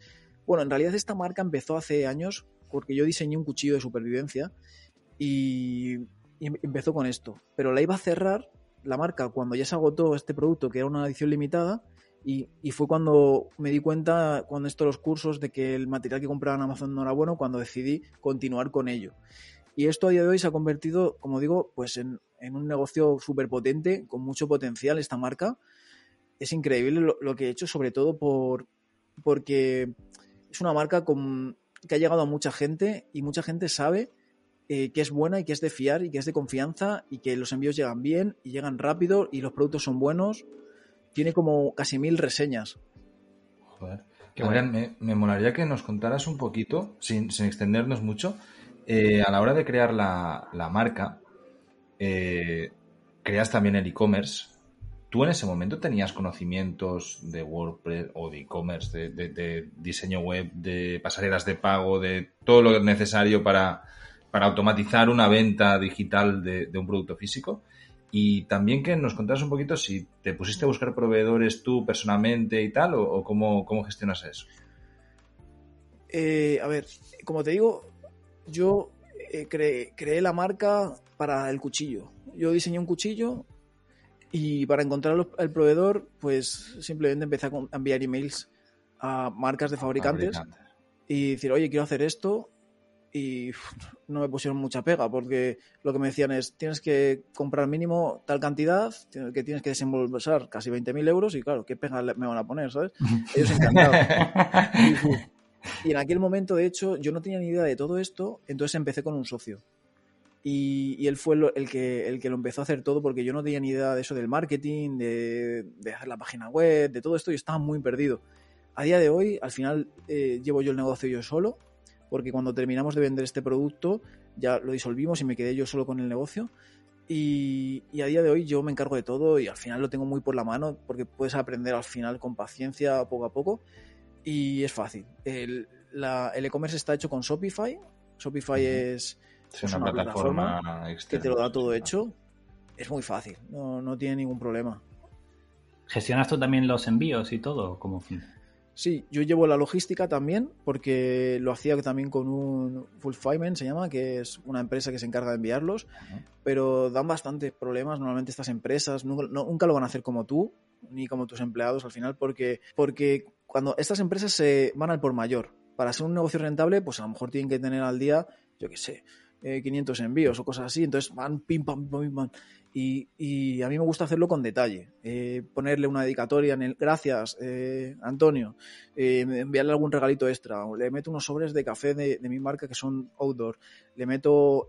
Bueno, en realidad esta marca empezó hace años porque yo diseñé un cuchillo de supervivencia y, y empezó con esto. Pero la iba a cerrar la marca cuando ya se agotó este producto, que era una edición limitada, y, fue cuando me di cuenta, cuando esto los cursos, de que el material que compraba en Amazon no era bueno, cuando decidí continuar con ello. Y esto a día de hoy se ha convertido, como digo, pues en, un negocio súper potente, con mucho potencial esta marca. Es increíble lo, que he hecho, sobre todo por, porque es una marca que ha llegado a mucha gente y mucha gente sabe eh, que es buena y que es de fiar y que es de confianza y que los envíos llegan bien y llegan rápido y los productos son buenos tiene como casi mil reseñas. Joder. me, me, molaría que nos contaras un poquito, sin, extendernos mucho, eh, a la hora de crear la, marca, eh, creas también el e-commerce. ¿Tú en ese momento tenías conocimientos de WordPress o de e-commerce, de, diseño web, de pasarelas de pago, de todo lo necesario para, para automatizar una venta digital de, un producto físico? Y también que nos contaras un poquito si te pusiste a buscar proveedores tú personalmente y tal, o, cómo, gestionas eso. Eh, a ver, como te digo, yo eh, creé, la marca para el cuchillo. Yo diseñé un cuchillo y para encontrar el proveedor, pues simplemente empecé a enviar emails a marcas de fabricantes. y decir, oye, quiero hacer esto, y no me pusieron mucha pega porque lo que me decían es tienes que comprar mínimo tal cantidad que tienes que desembolsar casi 20.000 euros y claro, ¿qué pega me van a poner? ¿sabes? (laughs) Ellos encantados. y, en aquel momento, de hecho, yo no tenía ni idea de todo esto, entonces empecé con un socio. Y, él fue el que, el que lo empezó a hacer todo porque yo no tenía ni idea de eso del marketing, de, hacer la página web, de todo esto y estaba muy perdido. A día de hoy, al final, eh, llevo yo el negocio yo solo porque cuando terminamos de vender este producto ya lo disolvimos y me quedé yo solo con el negocio. Y, a día de hoy yo me encargo de todo y al final lo tengo muy por la mano porque puedes aprender al final con paciencia poco a poco y es fácil. El e-commerce está hecho con Shopify. Shopify es, una, plataforma, que te lo da todo hecho. Es muy fácil, no, no tiene ningún problema. ¿Gestionas tú también los envíos y todo? ¿Cómo Sí, yo llevo la logística también, porque lo hacía también con un Fulfillment, se llama, que es una empresa que se encarga de enviarlos, pero dan bastantes problemas. Normalmente estas empresas nunca, lo van a hacer como tú, ni como tus empleados al final, porque, porque cuando estas empresas se van al por mayor, para ser un negocio rentable, pues a lo mejor tienen que tener al día, yo qué sé, 500 eh, envíos o cosas así, entonces van pim pam pim pam. Y, a mí me gusta hacerlo con detalle. Eh, ponerle una dedicatoria en el gracias, eh, Antonio. Eh, enviarle algún regalito extra. Le meto unos sobres de café de, mi marca que son outdoor. Le meto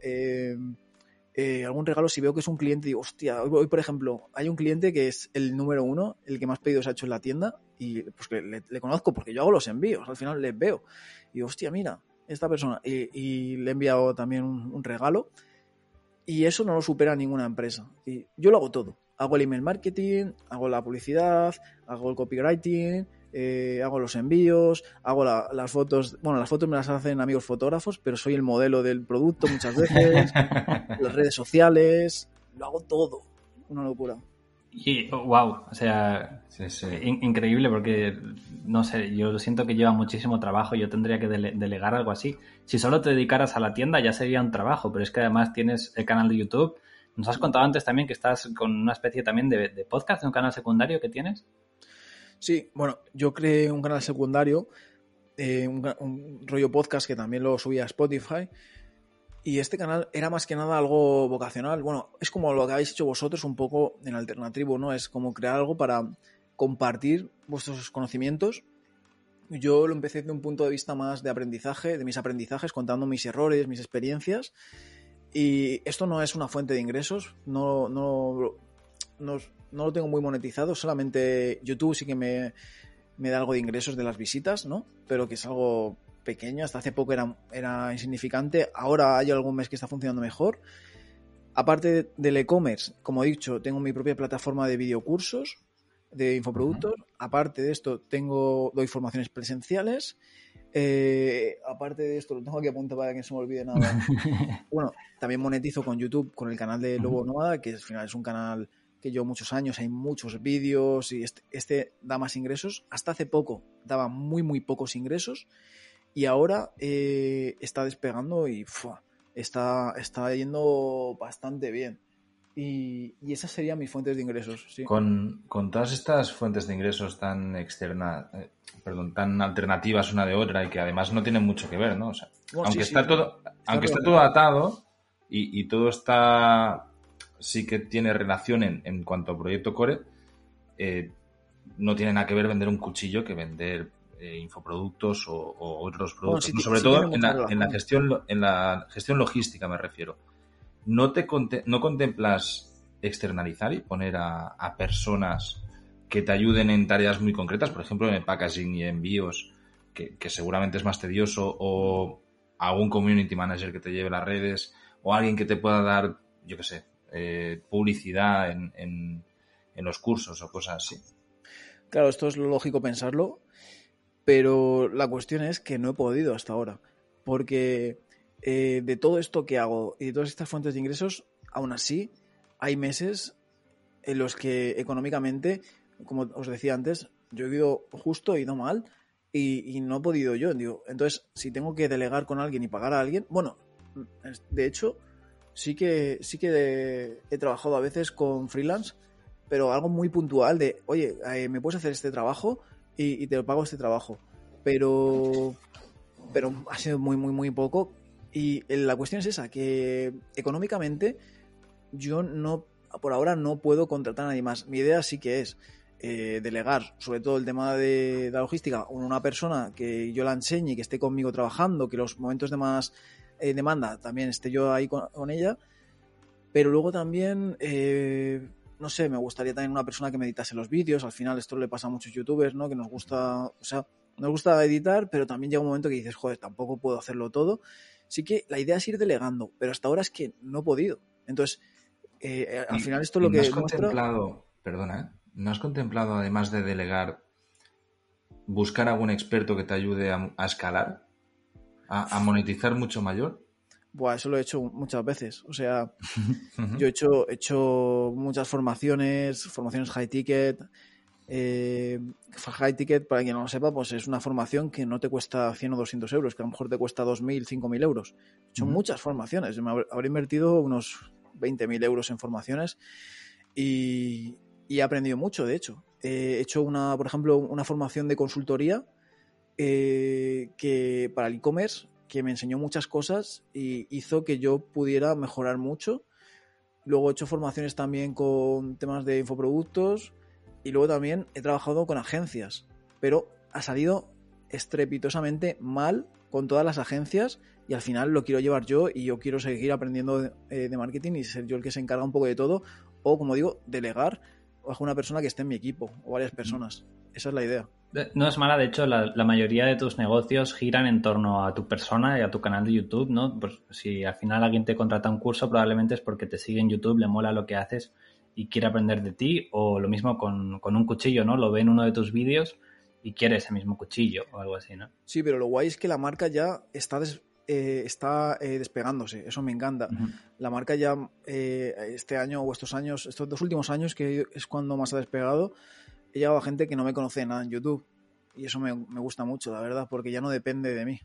algún regalo si veo que es un cliente. Digo, hostia, hoy, por ejemplo, hay un cliente que es el número uno, el que más pedidos ha hecho en la tienda. Y pues le, conozco porque yo hago los envíos. Al final les veo. Y hostia, mira, esta persona. Y, le he enviado también un regalo y eso no lo supera ninguna empresa. Y yo lo hago todo. Hago el email marketing, hago la publicidad, hago el copywriting, eh, hago los envíos, hago las fotos. Bueno, las fotos me las hacen amigos fotógrafos, pero soy el modelo del producto muchas veces. (laughs) las redes sociales, lo hago todo. Una locura. Y wow, o sea, increíble porque, no sé, yo siento que lleva muchísimo trabajo, yo tendría que delegar algo así. Si solo te dedicaras a la tienda ya sería un trabajo, pero es que además tienes el canal de YouTube. Nos has contado antes también que estás con una especie también de, podcast, de un canal secundario que tienes. Sí, bueno, yo creé un canal secundario, eh, un, un rollo podcast que también lo subí a Spotify y este canal era más que nada algo vocacional. Bueno, es como lo que habéis hecho vosotros un poco en alternativo, ¿no? Es como crear algo para compartir vuestros conocimientos. Yo lo empecé desde un punto de vista más de aprendizaje, de mis aprendizajes, contando mis errores, mis experiencias. Y esto no es una fuente de ingresos, no, no, no, no lo tengo muy monetizado, solamente YouTube sí que me, me da algo de ingresos de las visitas, ¿no? Pero que es algo pequeño, hasta hace poco era, era insignificante, ahora hay algún mes que está funcionando mejor. Aparte del e-commerce, como he dicho, tengo mi propia plataforma de videocursos, de infoproductos. Aparte de esto, tengo, doy formaciones presenciales. Eh, aparte de esto, lo tengo aquí apuntado para que no se me olvide nada. (laughs) bueno, también monetizo con YouTube, con el canal de Lobo Nómada, que al final es un canal que llevo muchos años, hay muchos vídeos y este, este, da más ingresos. Hasta hace poco daba muy, muy pocos ingresos y ahora eh, está despegando y está, está yendo bastante bien. Y, y, esas serían mis fuentes de ingresos. Con, todas estas fuentes de ingresos tan externas, eh, perdón, tan alternativas una de otra y que además no tienen mucho que ver, ¿no? aunque está todo, aunque está todo atado y, todo está sí que tiene relación en, en cuanto a proyecto core, eh, no tiene nada que ver vender un cuchillo que vender eh, infoproductos o, otros productos. sobre todo en la, gestión, en la gestión logística me refiero. ¿No, te no contemplas externalizar y poner a, personas que te ayuden en tareas muy concretas, por ejemplo, en packaging y envíos, que, seguramente es más tedioso, o algún community manager que te lleve las redes, o alguien que te pueda dar, yo qué sé, eh, publicidad en, en, en, los cursos o cosas así. Claro, esto es lo lógico pensarlo, pero la cuestión es que no he podido hasta ahora. Porque eh, de todo esto que hago y de todas estas fuentes de ingresos, aún así, hay meses en los que económicamente, como os decía antes, yo he ido justo, he ido mal y, no he podido yo. Entonces, si tengo que delegar con alguien y pagar a alguien, bueno, de hecho, sí que, sí que he trabajado a veces con freelance, pero algo muy puntual de, oye, eh, ¿me puedes hacer este trabajo? Y, te lo pago este trabajo. Pero, pero ha sido muy, muy, muy poco. Y la cuestión es esa, que económicamente yo no, por ahora no puedo contratar a nadie más. Mi idea sí que es eh, delegar, sobre todo el tema de, la logística, una persona que yo la enseñe y que esté conmigo trabajando, que los momentos de más eh, demanda también esté yo ahí con, ella. Pero luego también eh, no sé, me gustaría también una persona que me editase los vídeos. Al final esto le pasa a muchos youtubers, ¿no? Que nos gusta, o sea, nos gusta editar, pero también llega un momento que dices, joder, tampoco puedo hacerlo todo. Sí que la idea es ir delegando, pero hasta ahora es que no he podido. Entonces, eh, al final esto es lo que... ¿no has contemplado, perdona, ¿eh? ¿no has contemplado además de delegar, buscar algún experto que te ayude a, escalar, a monetizar mucho mayor? Buah, eso lo he hecho muchas veces. O sea, (laughs) yo he hecho, he hecho muchas formaciones, formaciones high ticket. Eh, High Ticket, para quien no lo sepa, pues es una formación que no te cuesta 100 o 200 euros, que a lo mejor te cuesta 2.000, 5.000 euros. Son muchas formaciones. Yo me habré invertido unos 20.000 euros en formaciones y, he aprendido mucho, de hecho. he hecho, una, por ejemplo, una formación de consultoría eh, que para el e-commerce que me enseñó muchas cosas y hizo que yo pudiera mejorar mucho. Luego he hecho formaciones también con temas de infoproductos y luego también he trabajado con agencias, pero ha salido estrepitosamente mal con todas las agencias y al final lo quiero llevar yo y yo quiero seguir aprendiendo de, eh, de marketing y ser yo el que se encarga un poco de todo o como digo, delegar bajo una persona que esté en mi equipo o varias personas. Esa es la idea. No es mala, de hecho, la, mayoría de tus negocios giran en torno a tu persona y a tu canal de YouTube, ¿no? Pues si al final alguien te contrata un curso, probablemente es porque te sigue en YouTube, le mola lo que haces y quiere aprender de ti, o lo mismo con, un cuchillo, ¿no? Lo ve en uno de tus vídeos y quiere ese mismo cuchillo o algo así, ¿no? Sí, pero lo guay es que la marca ya está, eh, está eh, despegándose, eso me encanta. La marca ya eh, este año o estos años, estos dos últimos años, que es cuando más ha despegado, he llegado a gente que no me conoce nada en YouTube. Y eso me, gusta mucho, la verdad, porque ya no depende de mí.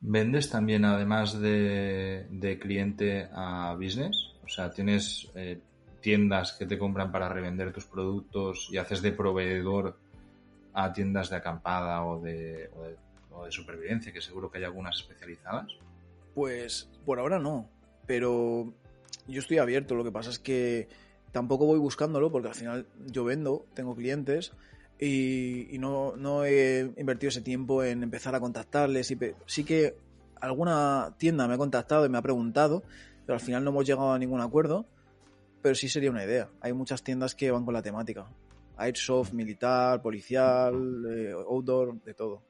¿Vendes también, además de, cliente a business? O sea, ¿tienes eh, tiendas que te compran para revender tus productos y haces de proveedor a tiendas de acampada o de, o de supervivencia, que seguro que hay algunas especializadas? Pues por ahora no, pero yo estoy abierto. Lo que pasa es que tampoco voy buscándolo porque al final yo vendo, tengo clientes y, no, he invertido ese tiempo en empezar a contactarles. Y sí que alguna tienda me ha contactado y me ha preguntado, pero al final no hemos llegado a ningún acuerdo. Pero sí sería una idea. Hay muchas tiendas que van con la temática. Airsoft, militar, policial, eh, outdoor, de todo.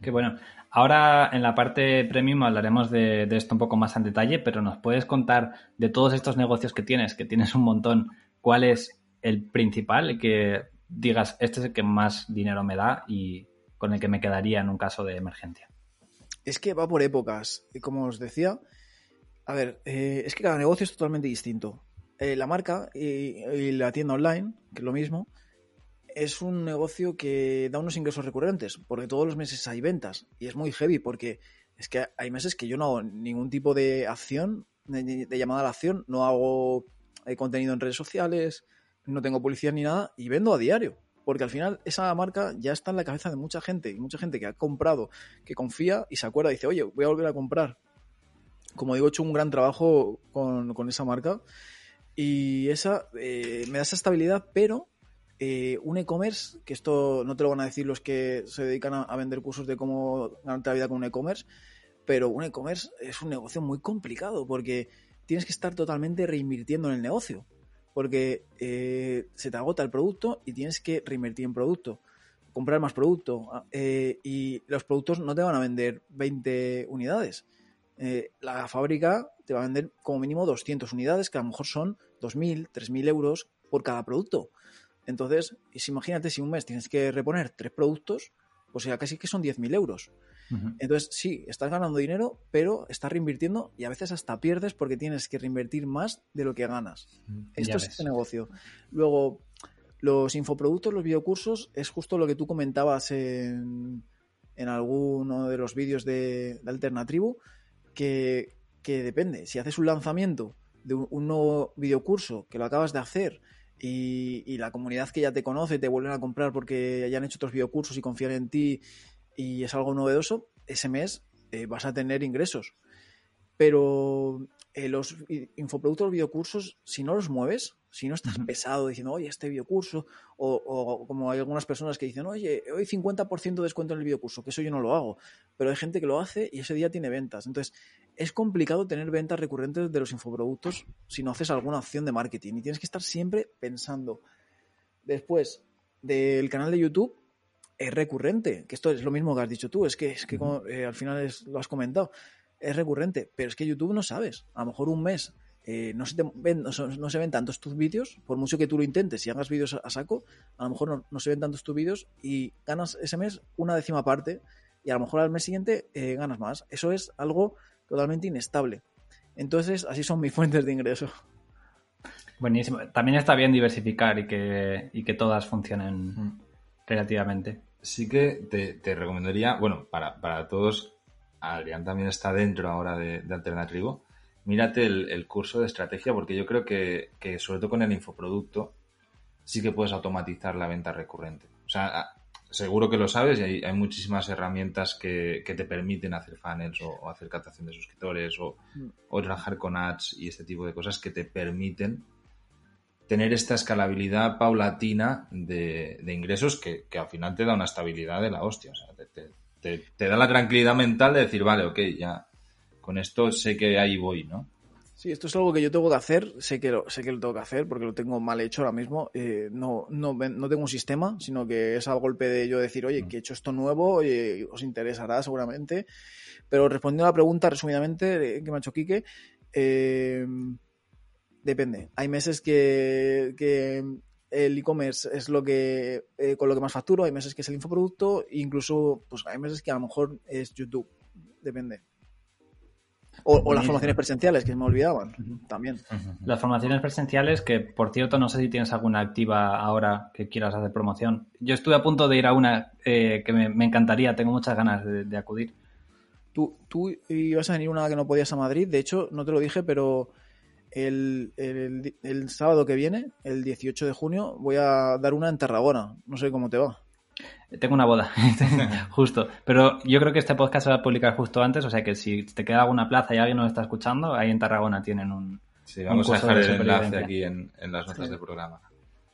Qué bueno. Ahora en la parte premium hablaremos de, esto un poco más en detalle, pero nos puedes contar de todos estos negocios que tienes, que tienes un montón, cuál es el principal, el que digas, este es el que más dinero me da y con el que me quedaría en un caso de emergencia. Es que va por épocas. Y como os decía, a ver, eh, es que cada negocio es totalmente distinto. Eh, la marca y, la tienda online, que es lo mismo, es un negocio que da unos ingresos recurrentes, porque todos los meses hay ventas y es muy heavy porque es que hay meses que yo no hago ningún tipo de acción, de, llamada a la acción, no hago eh, contenido en redes sociales, no tengo publicidad ni nada y vendo a diario. Porque al final esa marca ya está en la cabeza de mucha gente y mucha gente que ha comprado, que confía y se acuerda y dice, oye, voy a volver a comprar. Como digo, he hecho un gran trabajo con, esa marca y esa eh, me da esa estabilidad, pero eh, un e-commerce, que esto no te lo van a decir los que se dedican a, vender cursos de cómo ganarte la vida con un e-commerce, pero un e-commerce es un negocio muy complicado porque tienes que estar totalmente reinvirtiendo en el negocio, porque eh, se te agota el producto y tienes que reinvertir en producto, comprar más producto ah, eh, y los productos no te van a vender 20 unidades. la fábrica te va a vender como mínimo 200 unidades, que a lo mejor son 2.000, 3.000 euros por cada producto. Entonces, imagínate si un mes tienes que reponer tres productos, pues ya casi que son 10.000 euros. Entonces, sí, estás ganando dinero, pero estás reinvirtiendo y a veces hasta pierdes porque tienes que reinvertir más de lo que ganas. Esto es este negocio. Luego, los infoproductos, los videocursos, es justo lo que tú comentabas en, en alguno de los vídeos de, de Alternatribu, que, que, depende. Si haces un lanzamiento de un, un nuevo videocurso que lo acabas de hacer y, la comunidad que ya te conoce te vuelven a comprar porque ya han hecho otros videocursos y confían en ti y es algo novedoso, ese mes eh, vas a tener ingresos. Pero eh, los infoproductos, videocursos, si no los mueves, si no estás pesado diciendo, oye, este videocurso, o, o, como hay algunas personas que dicen, oye, hoy 50% de descuento en el videocurso, que eso yo no lo hago, pero hay gente que lo hace y ese día tiene ventas. Entonces, es complicado tener ventas recurrentes de los infoproductos si no haces alguna acción de marketing y tienes que estar siempre pensando. Después del canal de YouTube, es recurrente, que esto es lo mismo que has dicho tú, es que, es que eh, al final lo has comentado, es recurrente, pero es que YouTube no sabes, a lo mejor un mes eh, no, se ven, no, se ven tantos tus vídeos, por mucho que tú lo intentes y hagas vídeos a, saco, a lo mejor no, se ven tantos tus vídeos y ganas ese mes una décima parte y a lo mejor al mes siguiente eh, ganas más. Eso es algo totalmente inestable. Entonces, así son mis (laughs) fuentes de ingreso. Buenísimo. También está bien diversificar y que, y que todas funcionen relativamente. Sí que te, recomendaría, bueno, para, para, todos, Adrián también está dentro ahora de, de Alternativo, mírate el, curso de estrategia porque yo creo que, que, sobre todo con el infoproducto, sí que puedes automatizar la venta recurrente. O sea, seguro que lo sabes y hay, muchísimas herramientas que, te permiten hacer funnels o, hacer captación de suscriptores o, mm. o, trabajar con ads y este tipo de cosas que te permiten tener esta escalabilidad paulatina de, ingresos que, al final te da una estabilidad de la hostia. O sea, te, te, da la tranquilidad mental de decir, vale, ok, ya con esto sé que ahí voy, ¿no? Sí, esto es algo que yo tengo que hacer, sé que lo, sé que lo tengo que hacer porque lo tengo mal hecho ahora mismo. Eh, no, no, no, tengo un sistema, sino que es al golpe de yo decir, oye, mm. que he hecho esto nuevo, y os interesará seguramente. Pero respondiendo a la pregunta resumidamente que me ha hecho Quique, eh, depende. Hay meses que, el e-commerce es lo que eh, con lo que más facturo, hay meses que es el infoproducto, incluso pues hay meses que a lo mejor es YouTube. Depende. O, las formaciones presenciales, que me olvidaban también. Las formaciones presenciales, que por cierto, no sé si tienes alguna activa ahora que quieras hacer promoción. Yo estuve a punto de ir a una eh, que me, encantaría, tengo muchas ganas de, acudir. Tú, tú ibas a venir una que no podías a Madrid, de hecho, no te lo dije, pero el, el, sábado que viene, el 18 de junio, voy a dar una en Tarragona. No sé cómo te va. Tengo una boda, (laughs) (laughs) justo. Pero yo creo que este podcast se va a publicar justo antes, o sea que si te queda alguna plaza y alguien nos está escuchando, ahí en Tarragona tienen un. Sí, vamos a dejar el enlace aquí en, las notas del programa.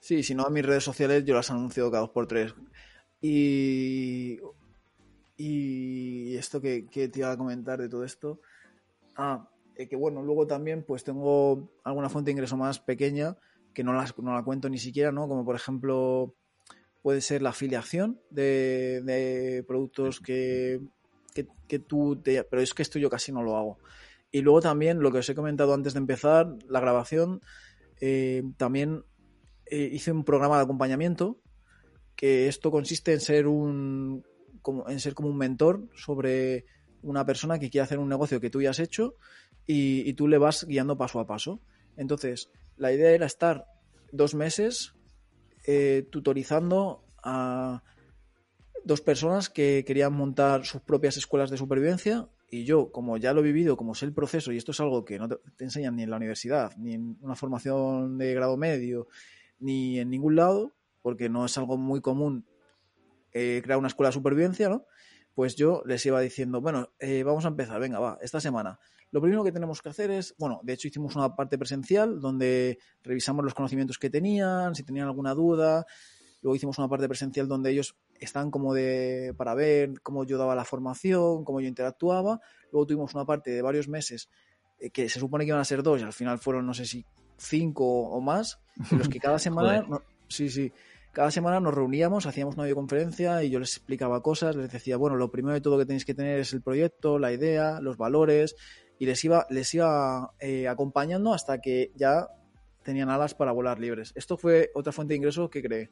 Sí, si no, a mis redes sociales yo las anuncio cada dos por tres. Y. Y esto que, que te iba a comentar de todo esto. Ah, eh, que bueno, luego también pues tengo alguna fuente de ingreso más pequeña que no, las, no la cuento ni siquiera, ¿no? Como por ejemplo puede ser la afiliación de, productos que, que, tú te... Pero es que esto yo casi no lo hago. Y luego también lo que os he comentado antes de empezar, la grabación, eh, también eh, hice un programa de acompañamiento que esto consiste en ser un como, en ser como un mentor sobre una persona que quiere hacer un negocio que tú ya has hecho y, tú le vas guiando paso a paso. Entonces, la idea era estar dos meses eh, tutorizando a dos personas que querían montar sus propias escuelas de supervivencia y yo, como ya lo he vivido, como sé el proceso, y esto es algo que no te, enseñan ni en la universidad, ni en una formación de grado medio, ni en ningún lado, porque no es algo muy común eh, crear una escuela de supervivencia, ¿no? Pues yo les iba diciendo, bueno, eh, vamos a empezar, venga, va, esta semana lo primero que tenemos que hacer es, bueno, de hecho hicimos una parte presencial donde revisamos los conocimientos que tenían, si tenían alguna duda. Luego hicimos una parte presencial donde ellos están como de para ver cómo yo daba la formación, cómo yo interactuaba. Luego tuvimos una parte de varios meses eh, que se supone que iban a ser dos y al final fueron no sé si cinco o más, en los que cada (laughs) semana, sí, sí, cada semana nos reuníamos, hacíamos una videoconferencia y yo les explicaba cosas, les decía, bueno, lo primero de todo que tenéis que tener es el proyecto, la idea, los valores, y les iba, les iba eh, acompañando hasta que ya tenían alas para volar libres. Esto fue otra fuente de ingresos que creé.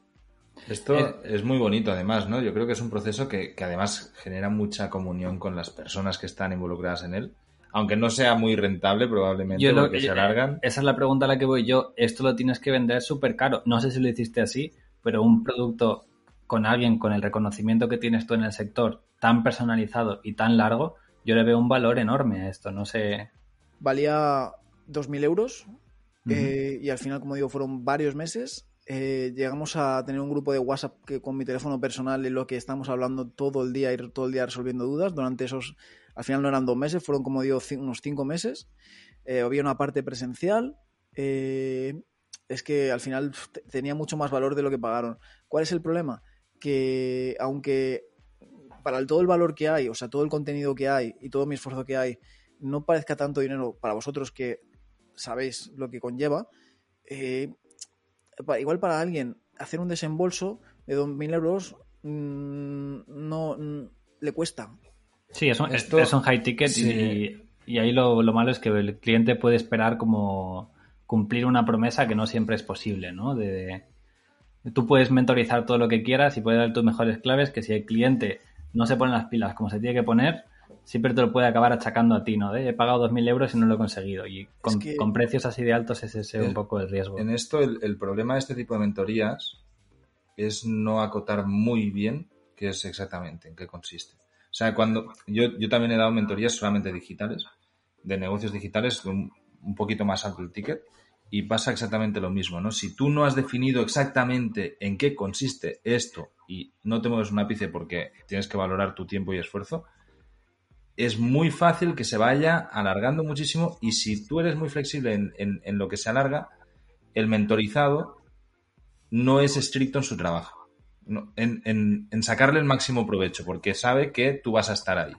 Esto eh, es muy bonito además, ¿no? Yo creo que es un proceso que, además genera mucha comunión con las personas que están involucradas en él. Aunque no sea muy rentable, probablemente lo, que se alargan. Esa es la pregunta a la que voy yo. Esto lo tienes que vender súper caro. No sé si lo hiciste así, pero un producto con alguien con el reconocimiento que tienes tú en el sector tan personalizado y tan largo, yo le veo un valor enorme a esto, no sé. Valía 2.000 euros eh, y al final, como digo, fueron varios meses. Eh, llegamos a tener un grupo de WhatsApp que con mi teléfono personal en lo que estamos hablando todo el día, ir todo el día resolviendo dudas. Durante esos, al final no eran dos meses, fueron como digo unos cinco meses. Eh, había una parte presencial. es que al final tenía mucho más valor de lo que pagaron. ¿Cuál es el problema? Que aunque para todo el valor que hay, o sea, todo el contenido que hay y todo mi esfuerzo que hay, no parezca tanto dinero para vosotros que sabéis lo que conlleva, eh, igual para alguien hacer un desembolso de 2.000 euros mm, no mm, le cuesta. Sí, es un, es un high ticket y, ahí lo, malo es que el cliente puede esperar como cumplir una promesa que no siempre es posible, ¿no? De, tú puedes mentorizar todo lo que quieras y puedes dar tus mejores claves, que si el cliente no se ponen las pilas como se tiene que poner, siempre te lo puede acabar achacando a ti, ¿no? De, he pagado 2.000 euros y no lo he conseguido. Y con, precios así de altos es ese un poco el riesgo. En esto, el, problema de este tipo de mentorías es no acotar muy bien qué es exactamente, en qué consiste. O sea, cuando yo, yo también he dado mentorías solamente digitales, de negocios digitales, un, un poquito más alto el ticket, y pasa exactamente lo mismo, ¿no? Si tú no has definido exactamente en qué consiste esto y no te mueves un ápice porque tienes que valorar tu tiempo y esfuerzo, es muy fácil que se vaya alargando muchísimo y si tú eres muy flexible en, lo que se alarga, el mentorizado no es estricto en su trabajo, en, en, sacarle el máximo provecho, porque sabe que tú vas a estar ahí.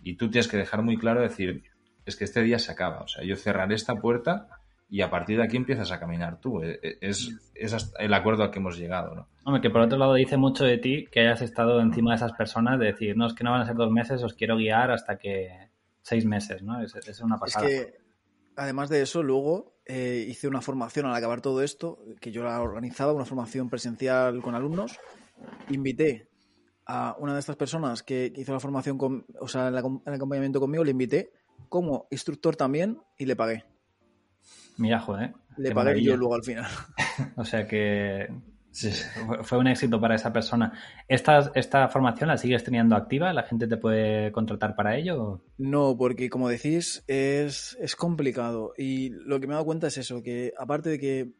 Y tú tienes que dejar muy claro decir, es que este día se acaba, o sea, yo cerraré esta puerta y a partir de aquí empiezas a caminar tú. E, e, es, es el acuerdo al que hemos llegado, ¿no? Hombre, que por otro lado dice mucho de ti que hayas estado encima de esas personas, de decir, no, es que no van a ser dos meses, os quiero guiar hasta que seis meses, ¿no? Es, es una pasada. Es que, además de eso, luego eh, hice una formación al acabar todo esto, que yo la organizaba, una formación presencial con alumnos. Invité a una de estas personas que hizo la formación, con, o sea, el acompañamiento conmigo, le invité como instructor también y le pagué. Mira, joder. Le pagué yo luego al final. (laughs) o sea que fue un éxito para esa persona. ¿Esta, ¿Esta formación la sigues teniendo activa? ¿La gente te puede contratar para ello? No, porque como decís, es, es complicado. Y lo que me he dado cuenta es eso, que aparte de que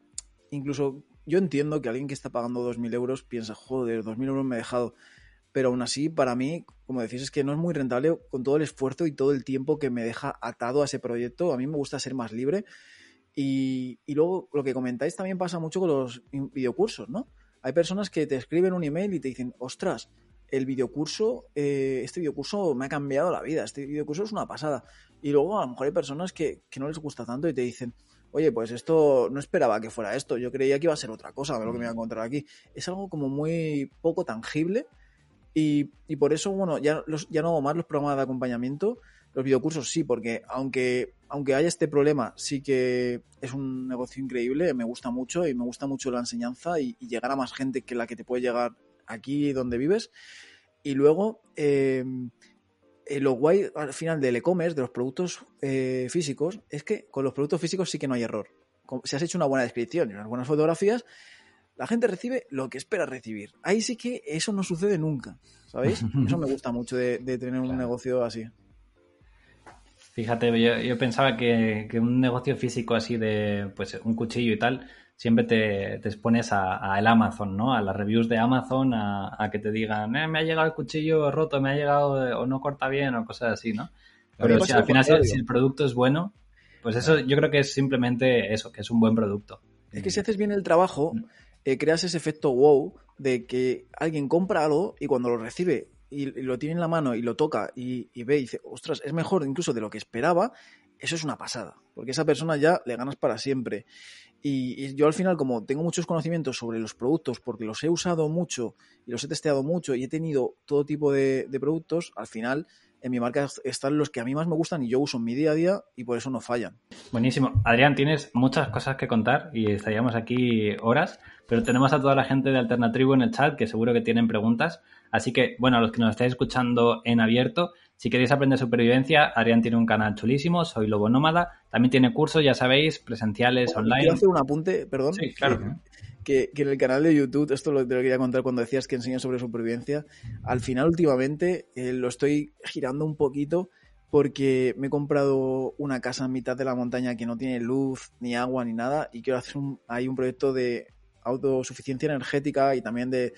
incluso yo entiendo que alguien que está pagando 2.000 euros piensa, joder, 2.000 euros me he dejado. Pero aún así, para mí, como decís, es que no es muy rentable con todo el esfuerzo y todo el tiempo que me deja atado a ese proyecto. A mí me gusta ser más libre y, luego lo que comentáis también pasa mucho con los videocursos, ¿no? Hay personas que te escriben un email y te dicen, ostras, el videocurso, eh, este videocurso me ha cambiado la vida, este videocurso es una pasada. Y luego a lo mejor hay personas que, no les gusta tanto y te dicen, oye, pues esto no esperaba que fuera esto, yo creía que iba a ser otra cosa, lo que me iba a encontrar aquí. Es algo como muy poco tangible y, por eso, bueno, ya, ya no hago más los programas de acompañamiento, los videocursos sí, porque aunque, aunque haya este problema, sí que es un negocio increíble, me gusta mucho y me gusta mucho la enseñanza y, llegar a más gente que la que te puede llegar aquí donde vives. Y luego, eh, eh, lo guay al final del e-commerce, de los productos eh, físicos, es que con los productos físicos sí que no hay error. Si has hecho una buena descripción y unas buenas fotografías, la gente recibe lo que espera recibir. Ahí sí que eso no sucede nunca, ¿sabéis? (laughs) Eso me gusta mucho de, tener un negocio así. Fíjate, yo, pensaba que, un negocio físico así de pues un cuchillo y tal, siempre te, te expones a, el Amazon, ¿no? A las reviews de Amazon, a, que te digan, eh, me ha llegado el cuchillo roto, me ha llegado eh, o no corta bien o cosas así, ¿no? Pero si al final si, el producto es bueno, pues eso yo creo que es simplemente eso, que es un buen producto. Es que si haces bien el trabajo, mm. eh, creas ese efecto wow de que alguien compra algo y cuando lo recibe y, lo tiene en la mano y lo toca y, ve y dice, ostras, es mejor incluso de lo que esperaba, eso es una pasada, porque esa persona ya le ganas para siempre. Y, yo al final, como tengo muchos conocimientos sobre los productos, porque los he usado mucho y los he testeado mucho y he tenido todo tipo de, de productos, al final en mi marca están los que a mí más me gustan y yo uso en mi día a día y por eso no fallan. Buenísimo. Adrián, tienes muchas cosas que contar y estaríamos aquí horas, pero tenemos a toda la gente de Alternatribu en el chat que seguro que tienen preguntas. Así que, bueno, a los que nos estáis escuchando en abierto, si queréis aprender supervivencia, Adrián tiene un canal chulísimo, Soy Lobo Nómada. También tiene cursos, ya sabéis, presenciales, online. Quiero hacer un apunte, perdón. Sí, claro que, en el canal de YouTube, esto lo, te lo quería contar cuando decías que enseñas sobre supervivencia, al final últimamente eh, lo estoy girando un poquito porque me he comprado una casa en mitad de la montaña que no tiene luz, ni agua, ni nada, y quiero hacer un, ahí un proyecto de autosuficiencia energética y también de,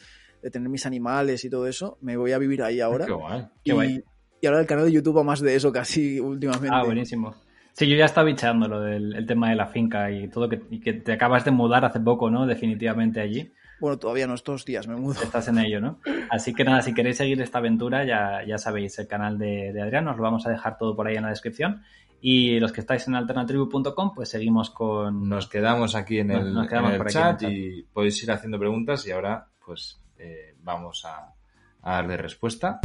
tener mis animales y todo eso. Me voy a vivir ahí ahora. Qué guay, y, ahora el canal de YouTube va más de eso casi (laughs) últimamente. Ah, buenísimo. Sí, yo ya estaba bicheando lo del tema de la finca y todo, que, y que te acabas de mudar hace poco, ¿no? Definitivamente allí. Bueno, todavía no, estos días me mudo. Estás en ello, ¿no? Así que nada, si queréis seguir esta aventura, ya, ya sabéis, el canal de, de Adrián, os lo vamos a dejar todo por ahí en la descripción. Y los que estáis en alternatribu.com, pues seguimos con... Nos quedamos aquí en el, chat y podéis ir haciendo preguntas y ahora pues eh, vamos a, a darle respuesta.